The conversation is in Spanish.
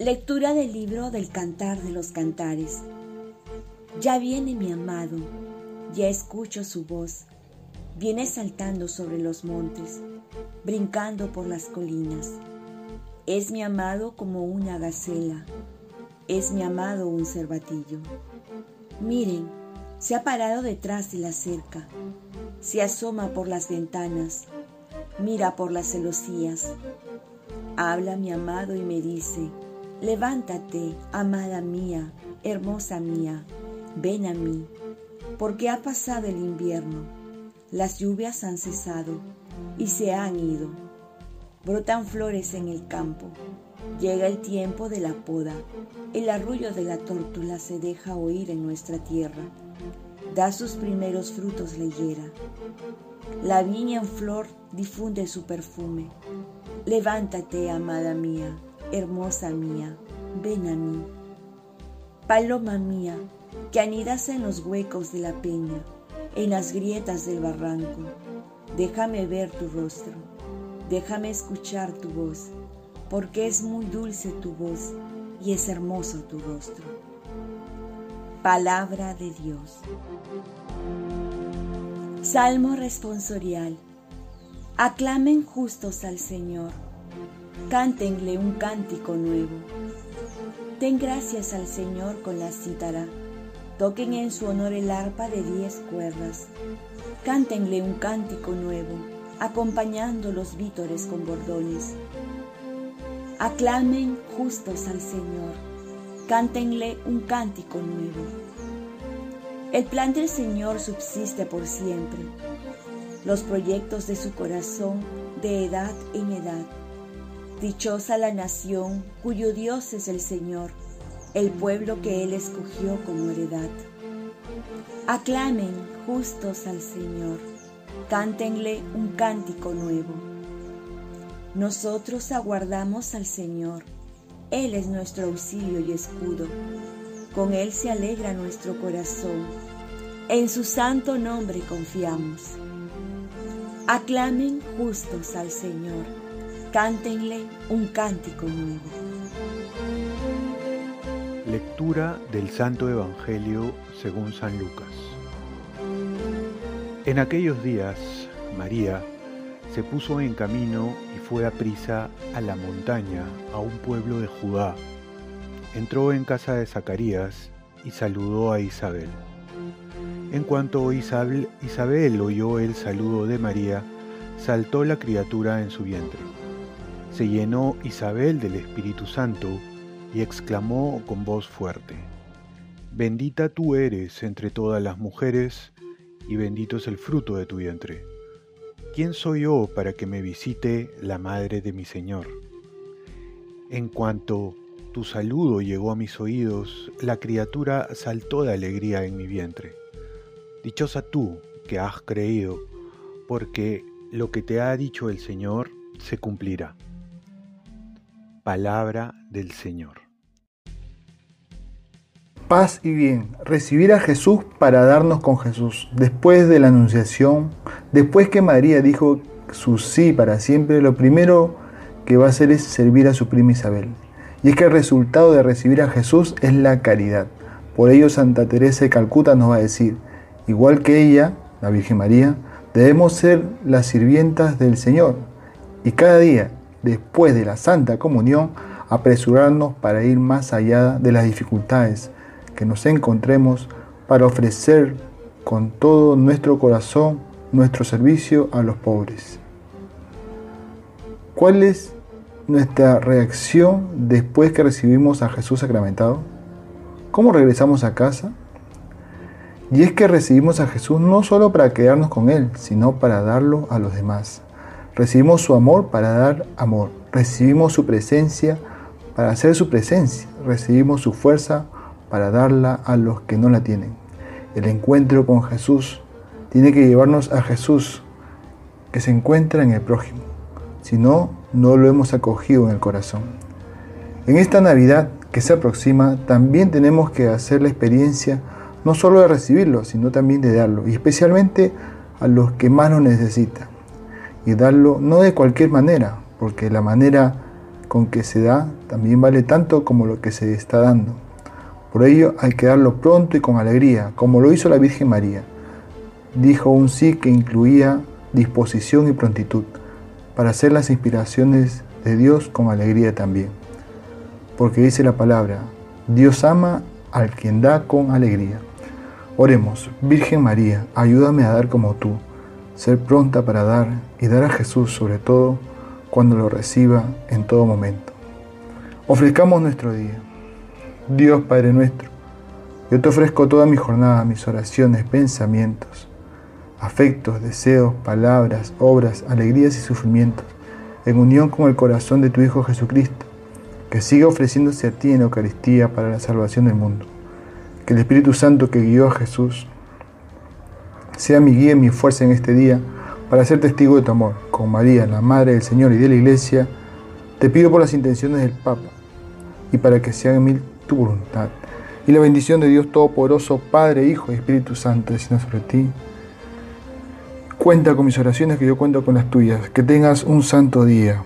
Lectura del libro del Cantar de los Cantares. Ya viene mi amado, ya escucho su voz. Viene saltando sobre los montes, brincando por las colinas. Es mi amado como una gacela, es mi amado un cervatillo. Miren, se ha parado detrás de la cerca, se asoma por las ventanas, mira por las celosías. Habla mi amado y me dice, levántate, amada mía, hermosa mía, ven a mí, porque ha pasado el invierno, las lluvias han cesado y se han ido. Brotan flores en el campo, llega el tiempo de la poda, el arrullo de la tórtula se deja oír en nuestra tierra, da sus primeros frutos la higuera. La viña en flor difunde su perfume. Levántate, amada mía, hermosa mía, ven a mí. Paloma mía, que anidas en los huecos de la peña, en las grietas del barranco, déjame ver tu rostro, déjame escuchar tu voz, porque es muy dulce tu voz y es hermoso tu rostro. Palabra de Dios. Salmo responsorial. Aclamen justos al Señor. Cántenle un cántico nuevo. Den gracias al Señor con la cítara. Toquen en su honor el arpa de diez cuerdas. Cántenle un cántico nuevo, acompañando los vítores con bordones. Aclamen justos al Señor. Cántenle un cántico nuevo. El plan del Señor subsiste por siempre. Los proyectos de su corazón de edad en edad Dichosa la nación cuyo Dios es el Señor, el pueblo que Él escogió como heredad. Aclamen justos al Señor, cántenle un cántico nuevo. Nosotros aguardamos al Señor, Él es nuestro auxilio y escudo. Con Él se alegra nuestro corazón, en su santo nombre confiamos. Aclamen justos al Señor Cántenle un cántico nuevo. Lectura del Santo Evangelio según San Lucas. En aquellos días, María se puso en camino y fue a prisa a la montaña, a un pueblo de Judá. Entró en casa de Zacarías y saludó a Isabel. En cuanto Isabel, Isabel oyó el saludo de María, saltó la criatura en su vientre se llenó Isabel del Espíritu Santo y exclamó con voz fuerte, Bendita tú eres entre todas las mujeres, y bendito es el fruto de tu vientre. ¿Quién soy yo para que me visite la madre de mi Señor? En cuanto tu saludo llegó a mis oídos, la criatura saltó de alegría en mi vientre. Dichosa tú que has creído, porque lo que te ha dicho el Señor se cumplirá. Palabra del Señor. Paz y bien, recibir a Jesús para darnos con Jesús. Después de la anunciación, después que María dijo su sí para siempre, lo primero que va a hacer es servir a su prima Isabel. Y es que el resultado de recibir a Jesús es la caridad. Por ello Santa Teresa de Calcuta nos va a decir, igual que ella, la Virgen María, debemos ser las sirvientas del Señor. Y cada día, después de la Santa Comunión, apresurarnos para ir más allá de las dificultades que nos encontremos para ofrecer con todo nuestro corazón nuestro servicio a los pobres. ¿Cuál es nuestra reacción después que recibimos a Jesús sacramentado? ¿Cómo regresamos a casa? Y es que recibimos a Jesús no solo para quedarnos con Él, sino para darlo a los demás. Recibimos su amor para dar amor. Recibimos su presencia para hacer su presencia. Recibimos su fuerza para darla a los que no la tienen. El encuentro con Jesús tiene que llevarnos a Jesús que se encuentra en el prójimo. Si no, no lo hemos acogido en el corazón. En esta Navidad que se aproxima, también tenemos que hacer la experiencia no solo de recibirlo, sino también de darlo, y especialmente a los que más lo necesitan y darlo no de cualquier manera, porque la manera con que se da también vale tanto como lo que se está dando. Por ello hay que darlo pronto y con alegría, como lo hizo la Virgen María. Dijo un sí que incluía disposición y prontitud para hacer las inspiraciones de Dios con alegría también. Porque dice la palabra, Dios ama al quien da con alegría. Oremos, Virgen María, ayúdame a dar como tú, ser pronta para dar y dar a Jesús sobre todo cuando lo reciba en todo momento. Ofrezcamos nuestro día. Dios Padre nuestro, yo te ofrezco toda mi jornada, mis oraciones, pensamientos, afectos, deseos, palabras, obras, alegrías y sufrimientos, en unión con el corazón de tu Hijo Jesucristo, que siga ofreciéndose a ti en Eucaristía para la salvación del mundo. Que el Espíritu Santo que guió a Jesús sea mi guía y mi fuerza en este día para ser testigo de tu amor. Con María, la Madre del Señor y de la Iglesia, te pido por las intenciones del Papa y para que se haga en mí tu voluntad. Y la bendición de Dios Todopoderoso, Padre, Hijo y Espíritu Santo, descienda sobre ti. Cuenta con mis oraciones que yo cuento con las tuyas. Que tengas un santo día.